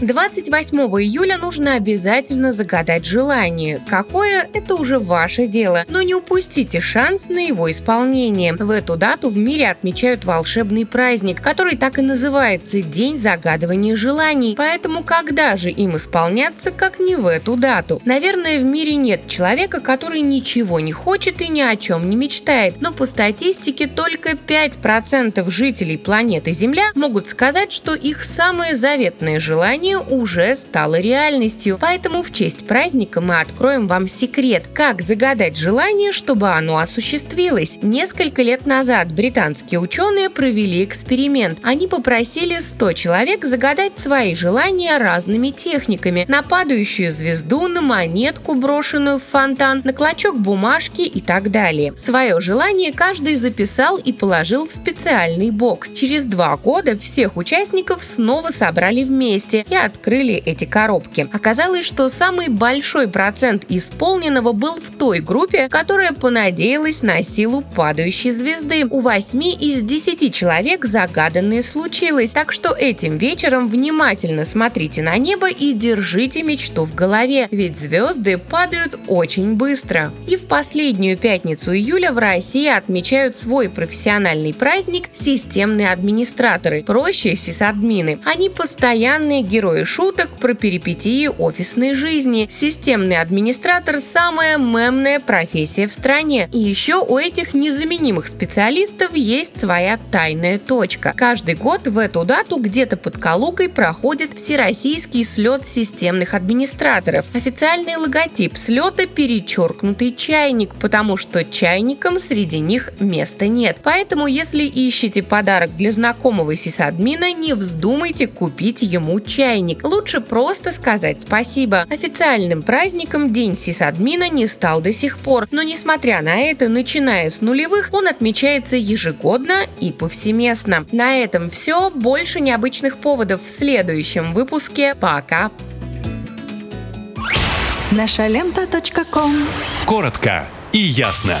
28 июля нужно обязательно загадать желание. Какое – это уже ваше дело, но не упустите шанс на его исполнение. В эту дату в мире отмечают волшебный праздник, который так и называется – День загадывания желаний. Поэтому когда же им исполняться, как не в эту дату? Наверное, в мире нет человека, который ничего не хочет и ни о чем не мечтает. Но по статистике только 5% жителей планеты Земля могут сказать, что их самое заветное желание желание уже стало реальностью. Поэтому в честь праздника мы откроем вам секрет, как загадать желание, чтобы оно осуществилось. Несколько лет назад британские ученые провели эксперимент. Они попросили 100 человек загадать свои желания разными техниками. На падающую звезду, на монетку, брошенную в фонтан, на клочок бумажки и так далее. Свое желание каждый записал и положил в специальный бокс. Через два года всех участников снова собрали вместе и открыли эти коробки. Оказалось, что самый большой процент исполненного был в той группе, которая понадеялась на силу падающей звезды. У 8 из 10 человек загаданное случилось, так что этим вечером внимательно смотрите на небо и держите мечту в голове, ведь звезды падают очень быстро. И в последнюю пятницу июля в России отмечают свой профессиональный праздник системные администраторы, проще сисадмины. Они постоянные герои герои шуток про перипетии офисной жизни. Системный администратор – самая мемная профессия в стране. И еще у этих незаменимых специалистов есть своя тайная точка. Каждый год в эту дату где-то под Калугой проходит всероссийский слет системных администраторов. Официальный логотип слета – перечеркнутый чайник, потому что чайникам среди них места нет. Поэтому, если ищете подарок для знакомого сисадмина, не вздумайте купить ему чайник чайник, лучше просто сказать спасибо. Официальным праздником День сисадмина не стал до сих пор, но несмотря на это, начиная с нулевых, он отмечается ежегодно и повсеместно. На этом все. Больше необычных поводов в следующем выпуске. Пока! Наша лента. Коротко и ясно.